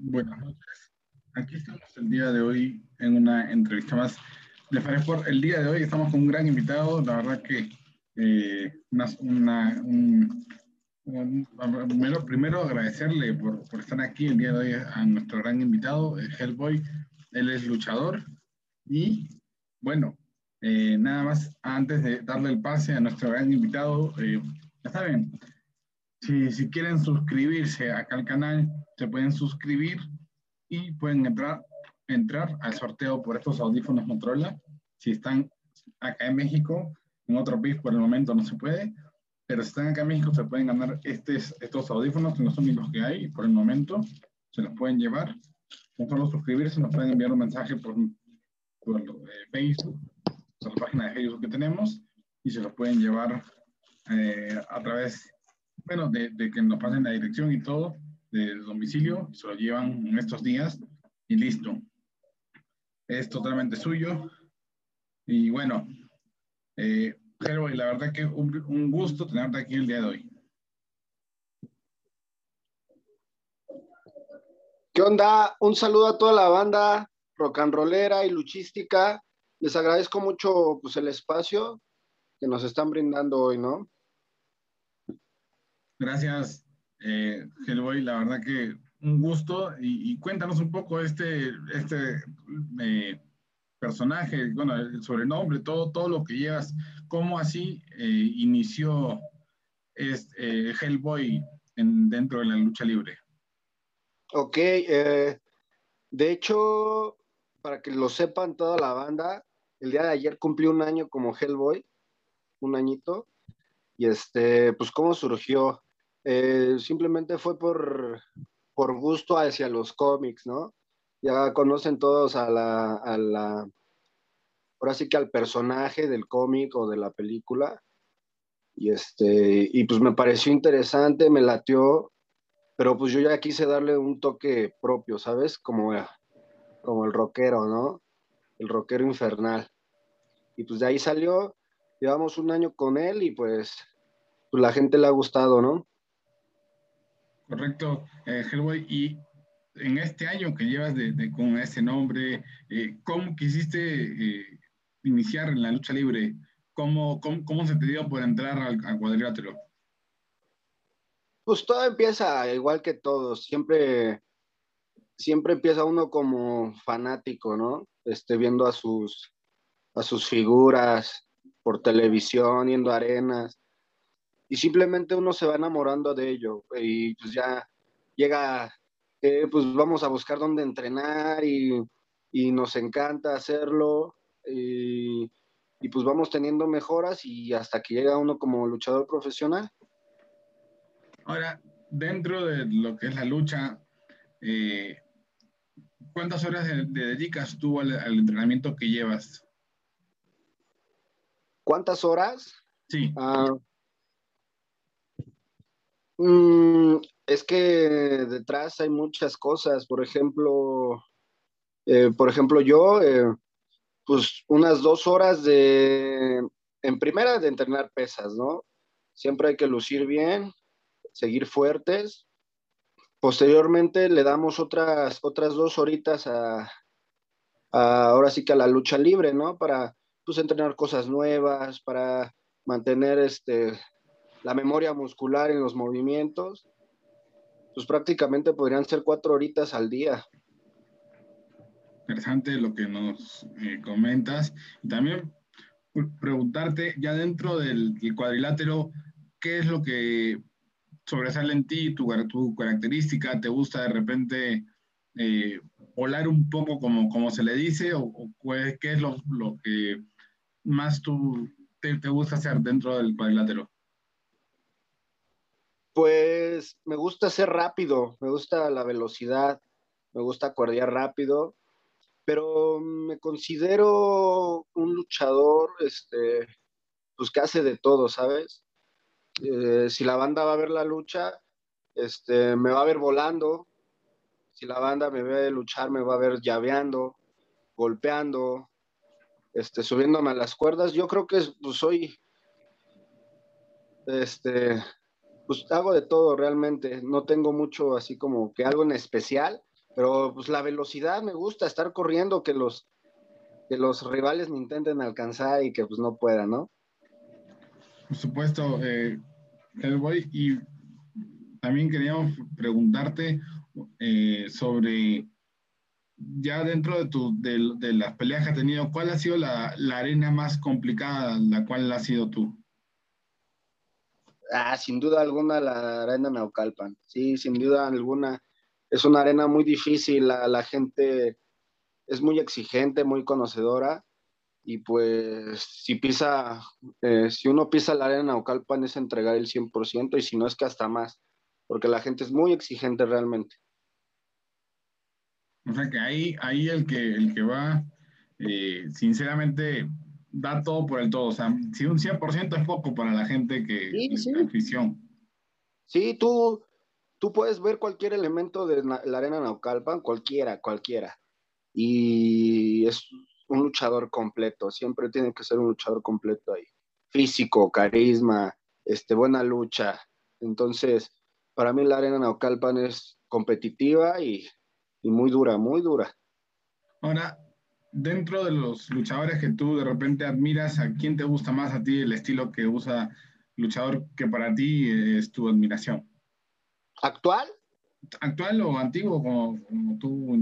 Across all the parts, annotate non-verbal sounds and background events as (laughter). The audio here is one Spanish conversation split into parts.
Buenas noches. Aquí estamos el día de hoy en una entrevista más de Firesport. El día de hoy estamos con un gran invitado. La verdad que eh, una, un, primero, primero agradecerle por, por, estar aquí el día de hoy a nuestro gran invitado, Hellboy. Él es luchador y bueno, eh, nada más antes de darle el pase a nuestro gran invitado, eh, ya saben, si, si, quieren suscribirse acá al canal, se pueden suscribir y pueden entrar, entrar al sorteo por estos audífonos Motorola. Si están acá en México, en otro país por el momento no se puede, pero si están acá en México se pueden ganar estos, estos audífonos, que no son los que hay por el momento, se los pueden llevar. No solo suscribirse, nos pueden enviar un mensaje por, por eh, Facebook, por la página de Facebook que tenemos, y se los pueden llevar eh, a través bueno, de, que nos pasen la dirección y todo del domicilio, se lo llevan en estos días y listo. Es totalmente suyo. Y bueno, eh, la verdad que un, un gusto tenerte aquí el día de hoy. ¿Qué onda? Un saludo a toda la banda rock and rollera y luchística. Les agradezco mucho pues, el espacio que nos están brindando hoy, ¿no? Gracias, eh, Hellboy. La verdad que un gusto. Y, cuéntanos un poco este, este eh, personaje, bueno, el sobrenombre, todo, todo lo que llevas, cómo así eh, inició este, Hellboy en, dentro de la lucha libre. Ok, de hecho, para que lo sepan toda la banda, el día de ayer cumplí un año como Hellboy, un añito, y este, pues cómo surgió. Eh, simplemente fue por, por gusto hacia los cómics, ¿no? Ya conocen todos a la, a la, ahora sí que al personaje del cómic o de la película. Y este, y pues me pareció interesante, me latió, pero pues yo ya quise darle un toque propio, ¿sabes? Como, como el rockero, ¿no? El rockero infernal. Y pues de ahí salió, llevamos un año con él y pues, pues la gente le ha gustado, ¿no? Correcto, eh, Hellboy. Y en este año que llevas con ese nombre, eh, ¿cómo quisiste eh, iniciar en la lucha libre? ¿Cómo, cómo, se te dio por entrar al, cuadrilátero? Pues todo empieza igual que todo, siempre, siempre empieza uno como fanático, ¿no? Este, viendo a sus, a sus figuras por televisión, yendo a arenas y simplemente uno se va enamorando de ello y pues ya llega, eh, pues vamos a buscar dónde entrenar y, nos encanta hacerlo y, pues vamos teniendo mejoras y hasta que llega uno como luchador profesional. Ahora, dentro de lo que es la lucha, eh, ¿cuántas horas te dedicas tú al, entrenamiento que llevas? ¿Cuántas horas? Sí. Ah, Mm, es que detrás hay muchas cosas. Por ejemplo, eh, por ejemplo, yo, eh, pues unas dos horas de, en primera, de entrenar pesas, ¿no? Siempre hay que lucir bien, seguir fuertes. Posteriormente le damos otras, otras dos horitas a, ahora sí que a la lucha libre, ¿no? Para, pues, entrenar cosas nuevas, para mantener este, la memoria muscular en los movimientos, pues prácticamente podrían ser cuatro horitas al día. Interesante lo que nos eh, comentas. También preguntarte, ya dentro del, cuadrilátero, ¿qué es lo que sobresale en ti, tu, tu característica? ¿Te gusta de repente eh, volar un poco como, como se le dice? ¿O, qué es lo, que más tú te, te gusta hacer dentro del cuadrilátero? Pues me gusta ser rápido, me gusta la velocidad, me gusta acordear rápido, pero me considero un luchador, este, pues que hace de todo, ¿sabes? Eh, si la banda va a ver la lucha, este, me va a ver volando, si la banda me ve luchar, me va a ver llaveando, golpeando, este, subiéndome a las cuerdas. Yo creo que pues, soy, este, pues hago de todo realmente. No tengo mucho así como que algo en especial, Pero pues la velocidad me gusta, estar corriendo, que los, que los rivales me intenten alcanzar y que pues no puedan, ¿no? Por supuesto, eh, Hellboy, y también queríamos preguntarte eh, sobre, ya dentro de, tu, de, las peleas que has tenido, ¿cuál ha sido la, la arena más complicada, la cual ha sido tú? Ah, sin duda alguna la arena Naucalpan. Sí, sin duda alguna. Es una arena muy difícil, la, gente es muy exigente, muy conocedora. Y pues si pisa, eh, si uno pisa la arena Naucalpan es entregar el 100% y si no es que hasta más, porque la gente es muy exigente realmente. O sea que ahí, ahí el, que, el que va, eh, sinceramente, da todo por el todo. O sea, si un 100% es poco para la gente que es sí. afición. Sí, tú, tú puedes ver cualquier elemento de la arena Naucalpan, cualquiera, cualquiera. Y es un luchador completo, siempre tiene que ser un luchador completo ahí. Físico, carisma, este, buena lucha. Entonces, para mí la arena Naucalpan es competitiva y, y muy dura, muy dura. Ahora, dentro de los luchadores que tú de repente admiras, ¿a quién te gusta más a ti el estilo que usa luchador que para ti es tu admiración? ¿Actual? ¿Actual o antiguo, como, como tú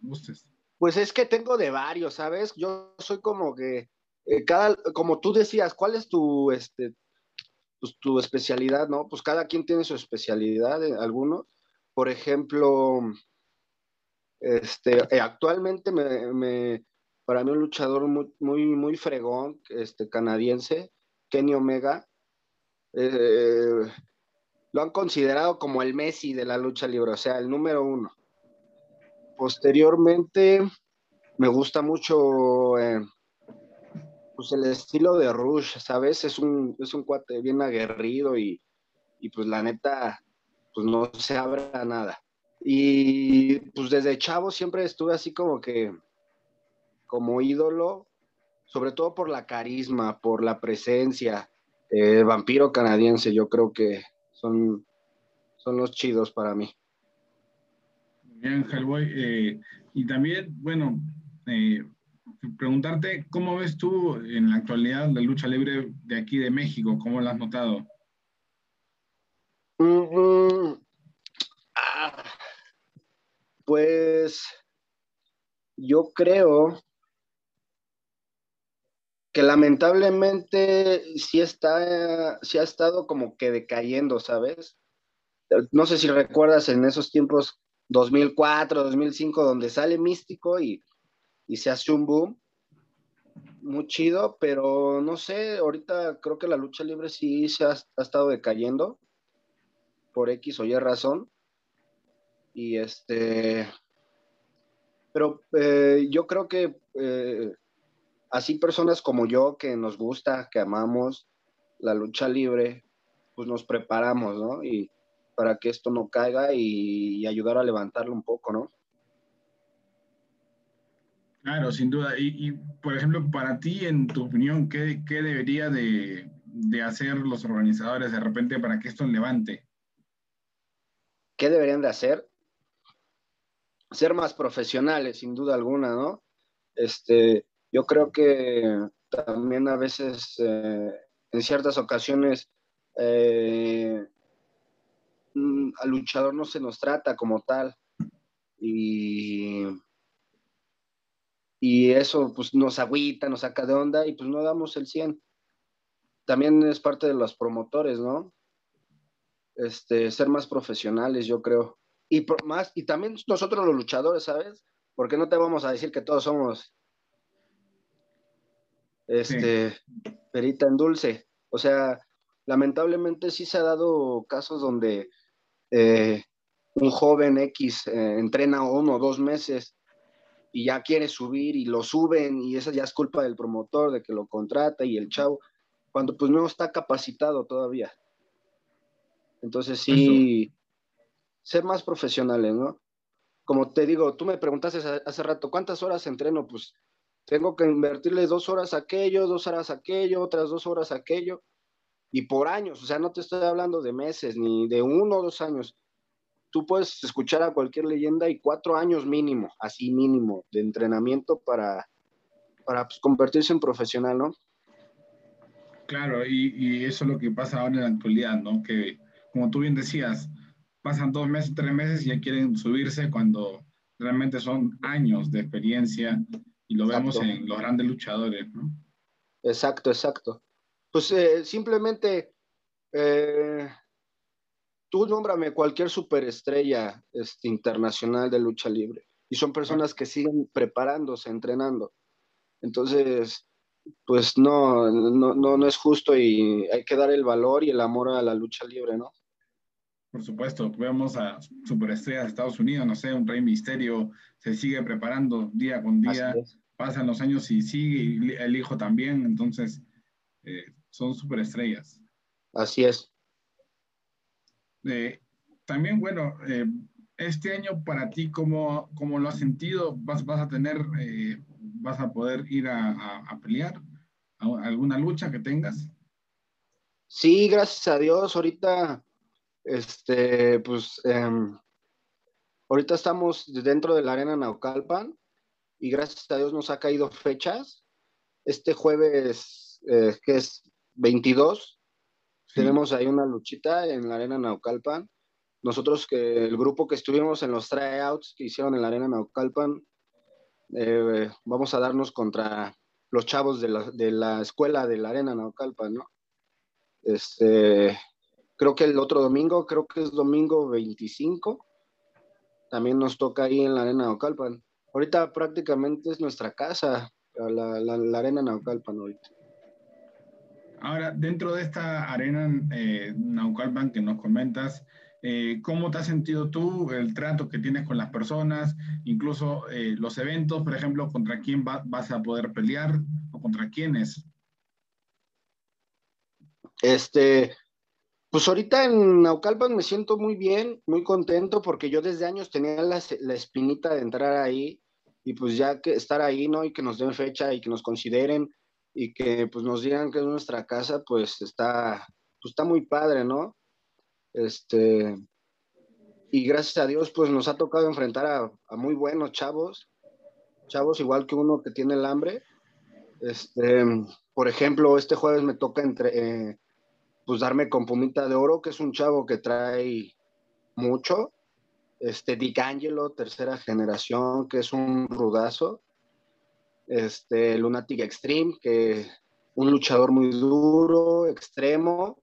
gustes? Pues es que tengo de varios, ¿sabes? Yo soy como que, eh, cada, como tú decías, ¿cuál es tu, este, pues, tu especialidad, no? Pues cada quien tiene su especialidad, eh, algunos. Por ejemplo, este, eh, actualmente me, para mí un luchador muy, muy, muy fregón, este, canadiense, Kenny Omega, eh, lo han considerado como el Messi de la lucha libre, o sea, el número uno. Posteriormente, me gusta mucho eh, pues el estilo de Rush, ¿sabes? Es un, es un cuate bien aguerrido y, y pues la neta, pues no se abra nada. Y pues desde chavo siempre estuve así como que, como ídolo, sobre todo por la carisma, por la presencia. Eh, vampiro canadiense, yo creo que son, son los chidos para mí. Bien, Hellboy. Eh, y también, bueno, eh, preguntarte, ¿cómo ves tú en la actualidad la lucha libre de aquí de México? ¿Cómo la has notado? Mm, ah, pues yo creo que lamentablemente sí está, sí ha estado como que decayendo, ¿sabes? No sé si recuerdas en esos tiempos 2004, 2005, donde sale Místico y, se hace un boom muy chido, pero no sé, ahorita creo que la lucha libre sí se ha, ha estado decayendo por X o Y razón. Y este, pero eh, yo creo que eh, así personas como yo que nos gusta, que amamos la lucha libre, pues nos preparamos, ¿no? Y para que esto no caiga y, ayudar a levantarlo un poco, ¿no? Claro, sin duda. Y, por ejemplo, para ti, en tu opinión, ¿qué, debería de, de, hacer los organizadores de repente para que esto levante? ¿Qué deberían de hacer? Ser más profesionales, sin duda alguna, ¿no? Este, yo creo que también a veces, eh, en ciertas ocasiones, eh, mm, al luchador no se nos trata como tal. Y, y eso pues nos agüita, nos saca de onda y pues no damos el 100. También es parte de los promotores, ¿no? Este, ser más profesionales, yo creo y más, y también nosotros los luchadores, ¿sabes? Porque no te vamos a decir que todos somos este perita en dulce. O sea, lamentablemente sí se ha dado casos donde eh, un joven X eh, entrena uno o dos meses y ya quiere subir y lo suben y esa ya es culpa del promotor de que lo contrata y el chavo, cuando pues no está capacitado todavía. Entonces sí, ser más profesionales, ¿no? Como te digo, tú me preguntaste hace rato, ¿cuántas horas entreno? Pues tengo que invertirle dos horas a aquello, dos horas a aquello, otras dos horas a aquello, y por años, o sea, no te estoy hablando de meses, ni de uno o dos años. tú puedes escuchar a cualquier leyenda y cuatro años mínimo, así mínimo, de entrenamiento para, para pues, convertirse en profesional, ¿no? Claro, y, y, eso es lo que pasa ahora en la actualidad, ¿no? Que, como tú bien decías, pasan dos meses, tres meses y ya quieren subirse cuando realmente son años de experiencia y lo vemos en los grandes luchadores, ¿no? Exacto, exacto. Pues eh, simplemente eh, tú nómbrame cualquier superestrella este, internacional de lucha libre y son personas que siguen preparándose, entrenando. Entonces, pues no, no, no, no es justo y hay que dar el valor y el amor a la lucha libre, ¿no? Por supuesto, vemos a superestrellas de Estados Unidos, no sé, un Rey Misterio se sigue preparando día con día, pasan los años y sigue, el hijo también, entonces eh, son superestrellas. Así es. Eh, también, bueno, eh, este año para ti, ¿cómo, cómo lo has sentido? ¿Vas, vas a tener, vas a poder ir a, a pelear? ¿Alguna lucha que tengas? Sí, gracias a Dios. Ahorita este, pues, em, ahorita estamos dentro de la Arena Naucalpan y gracias a Dios nos ha caído fechas. Este jueves, eh, que es 22, tenemos ahí una luchita en la Arena Naucalpan. Nosotros, que el grupo que estuvimos en los tryouts que hicieron en la Arena Naucalpan, eh, vamos a darnos contra los chavos de la, de la escuela de la Arena Naucalpan, ¿no? Este, creo que el otro domingo, creo que es domingo 25, también nos toca ahí en la Arena Naucalpan. Ahorita prácticamente es nuestra casa, la, la, Arena Naucalpan ahorita. Ahora, dentro de esta arena eh, Naucalpan que nos comentas, eh, ¿cómo te has sentido tú, el trato que tienes con las personas, incluso eh, los eventos, por ejemplo, contra quién vas a poder pelear o contra quiénes? Este, pues ahorita en Naucalpan me siento muy bien, muy contento, porque yo desde años tenía la, espinita de entrar ahí y pues ya que estar ahí, ¿no? Y que nos den fecha y que nos consideren y que pues nos digan que es nuestra casa, pues está, pues está muy padre, ¿no? Este, y gracias a Dios, pues nos ha tocado enfrentar a, muy buenos chavos, chavos igual que uno que tiene el hambre. Este, por ejemplo, este jueves me toca entre... Eh, pues darme con Pumita de Oro, que es un chavo que trae mucho. Este Dick Angelo, tercera generación, que es un rudazo. Este Lunatic Extreme, que un luchador muy duro, extremo,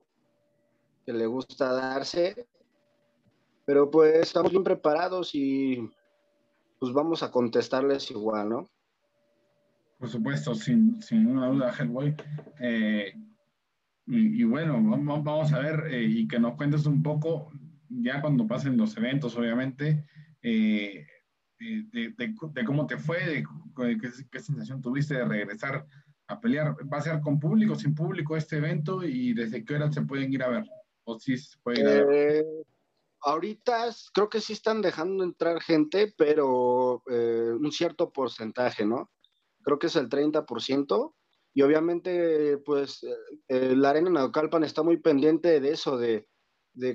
que le gusta darse. Pero pues estamos bien preparados y pues vamos a contestarles igual, ¿no? Por supuesto, sin, sin una duda, Hellboy. Eh, y, bueno, vamos, a ver eh, y que nos cuentes un poco, ya cuando pasen los eventos, obviamente, eh, eh, de, cómo te fue, de, qué, sensación tuviste de regresar a pelear. ¿Va a ser con público, sin público este evento y desde qué hora se pueden ir a ver? ¿O si se puede ir a ver? ahorita creo que sí están dejando entrar gente, pero un cierto porcentaje, ¿no? Creo que es el 30%. Y obviamente, pues, eh, la Arena Naucalpan está muy pendiente de eso, de,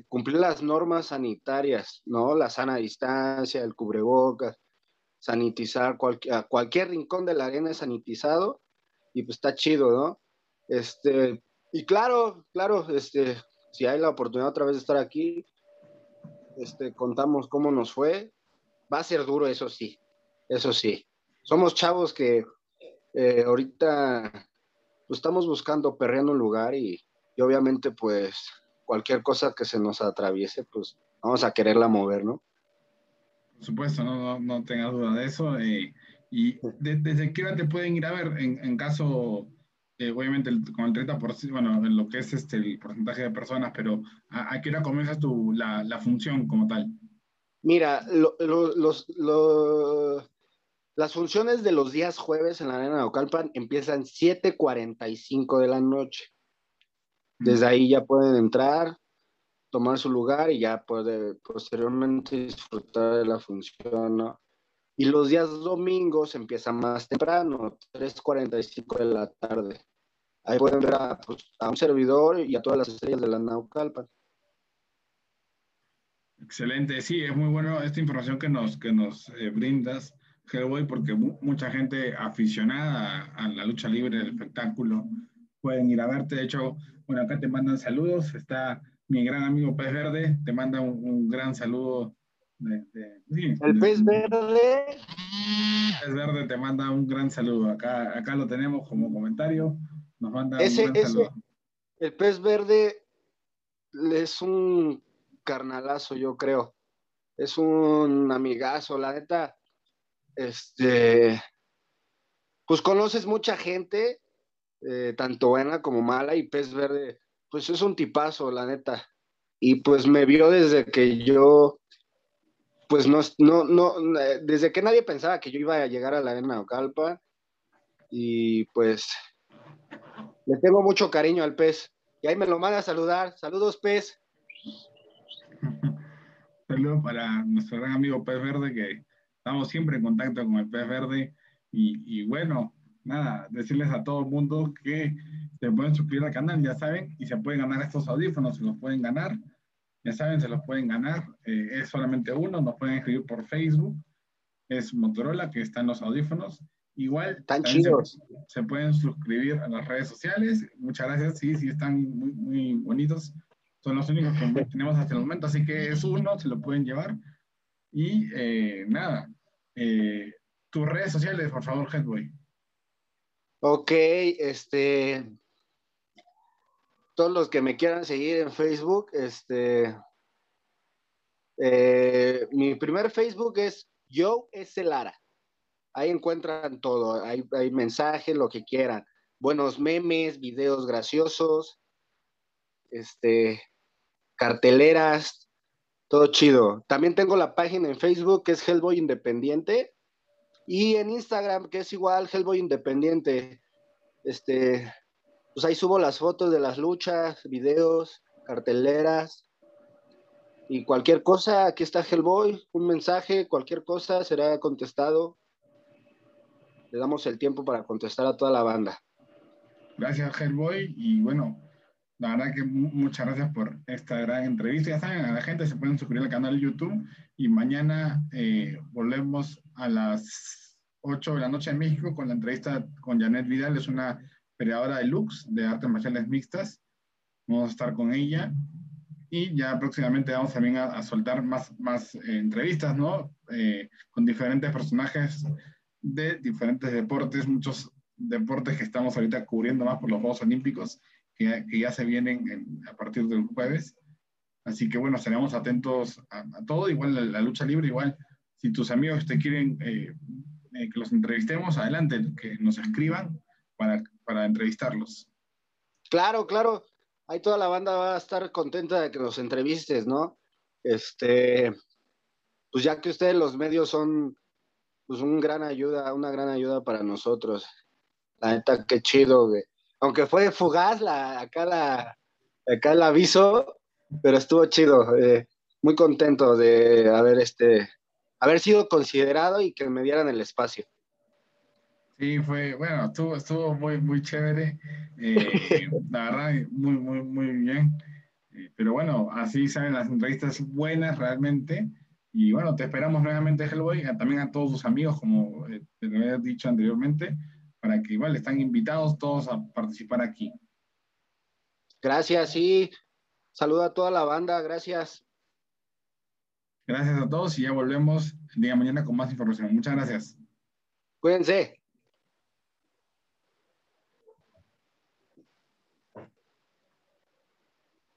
cumplir las normas sanitarias, ¿no? La sana distancia, el cubrebocas, sanitizar, cualquier, cualquier rincón de la arena es sanitizado y pues está chido, ¿no? Este, y claro, claro, este, si hay la oportunidad otra vez de estar aquí, este, contamos cómo nos fue. Va a ser duro, eso sí, eso sí. Somos chavos que eh, ahorita pues, estamos buscando perreando un lugar y, obviamente pues cualquier cosa que se nos atraviese, pues vamos a quererla mover, ¿no? Por supuesto, no, no, tenga duda de eso. Eh, ¿Y desde qué hora te pueden ir a ver en, caso, eh, obviamente con el 30%, bueno, en lo que es este, el porcentaje de personas, pero ¿a, qué hora comienza tu, la, la función como tal? Mira, los, las funciones de los días jueves en la Arena de Ocalpan empiezan 7:45 de la noche. Desde ahí ya pueden entrar, tomar su lugar y ya puede posteriormente disfrutar de la función, Y los días domingos empiezan más temprano, 3.45 de la tarde. Ahí pueden ver pues, a, un servidor y a todas las estrellas de la Naucalpan. Excelente, sí, es muy bueno esta información que nos, que nos eh, brindas, Hellboy, porque mucha gente aficionada a, la lucha libre, del espectáculo, pueden ir a verte. De hecho, bueno, acá te mandan saludos. Está mi gran amigo Pez Verde, te manda un, gran saludo. el Pez Verde. Pez Verde te manda un gran saludo. Acá, acá lo tenemos como comentario. Nos manda un gran saludo. El Pez Verde es un carnalazo, yo creo. Es un amigazo, la neta. Este, pues conoces mucha gente, eh, tanto buena como mala, y Pez Verde, pues es un tipazo, la neta. Y pues me vio desde que yo, pues no, no, no, desde que nadie pensaba que yo iba a llegar a la Arena Ocalpa. Y pues le tengo mucho cariño al pez. Y ahí me lo manda a saludar. Saludos, pez. (laughs) Saludos para nuestro gran amigo Pez Verde, que estamos siempre en contacto con el Pez Verde. Y, bueno, nada, decirles a todo el mundo que se pueden suscribir al canal, ya saben, y se pueden ganar estos audífonos, se los pueden ganar. Ya saben, se los pueden ganar. Eh, es solamente uno, nos pueden escribir por Facebook. Es Motorola, que está en los audífonos. Igual, Tan chidos. Se, pueden suscribir a las redes sociales. Muchas gracias, sí, sí, están muy, muy bonitos son los únicos que tenemos hasta el momento, así que es uno, se lo pueden llevar. Y eh, nada, eh, tus redes sociales, por favor, Headway. Ok, este, todos los que me quieran seguir en Facebook, este, eh, mi primer Facebook es Yo S. Lara. Ahí encuentran todo, hay, hay mensajes, lo que quieran. Buenos memes, videos graciosos, este, carteleras, todo chido. También tengo la página en Facebook que es Hellboy Independiente y en Instagram que es igual Hellboy Independiente. Este, pues ahí subo las fotos de las luchas, videos, carteleras y cualquier cosa, aquí está Hellboy, un mensaje, cualquier cosa será contestado. Le damos el tiempo para contestar a toda la banda. Gracias, Hellboy. Y bueno, la verdad que muchas gracias por esta gran entrevista. Ya saben, a la gente se pueden suscribir al canal de YouTube y mañana eh, volvemos a las 8 de la noche en México con la entrevista con Janet Vidal, es una peleadora de Lux de artes marciales mixtas. Vamos a estar con ella y ya próximamente vamos también a, soltar más, más eh, entrevistas, ¿no? Eh, con diferentes personajes de diferentes deportes, muchos deportes que estamos ahorita cubriendo más por los Juegos Olímpicos que, ya se vienen a partir del jueves. Así que bueno, estaremos atentos a, todo, igual la, lucha libre, igual si tus amigos te quieren eh, eh, que los entrevistemos, adelante, que nos escriban para, para entrevistarlos. Claro, claro, ahí toda la banda va a estar contenta de que nos entrevistes, ¿no? Este, pues ya que ustedes los medios son pues un gran ayuda, una gran ayuda para nosotros. La neta, qué chido, güey aunque fue fugaz la, acá, la, acá el aviso, pero estuvo chido. Eh, muy contento de haber, este, haber sido considerado y que me dieran el espacio. Sí, fue, bueno, estuvo, estuvo muy, muy chévere. Eh, (laughs) la verdad, muy, muy, muy bien. Eh, pero bueno, así salen las entrevistas buenas realmente. Y bueno, te esperamos nuevamente, Hellboy, también a todos tus amigos, como te había dicho anteriormente para que igual están invitados todos a participar aquí. Gracias, sí. Saluda a toda la banda, gracias. Gracias a todos y ya volvemos el día de mañana con más información. Muchas gracias. Cuídense.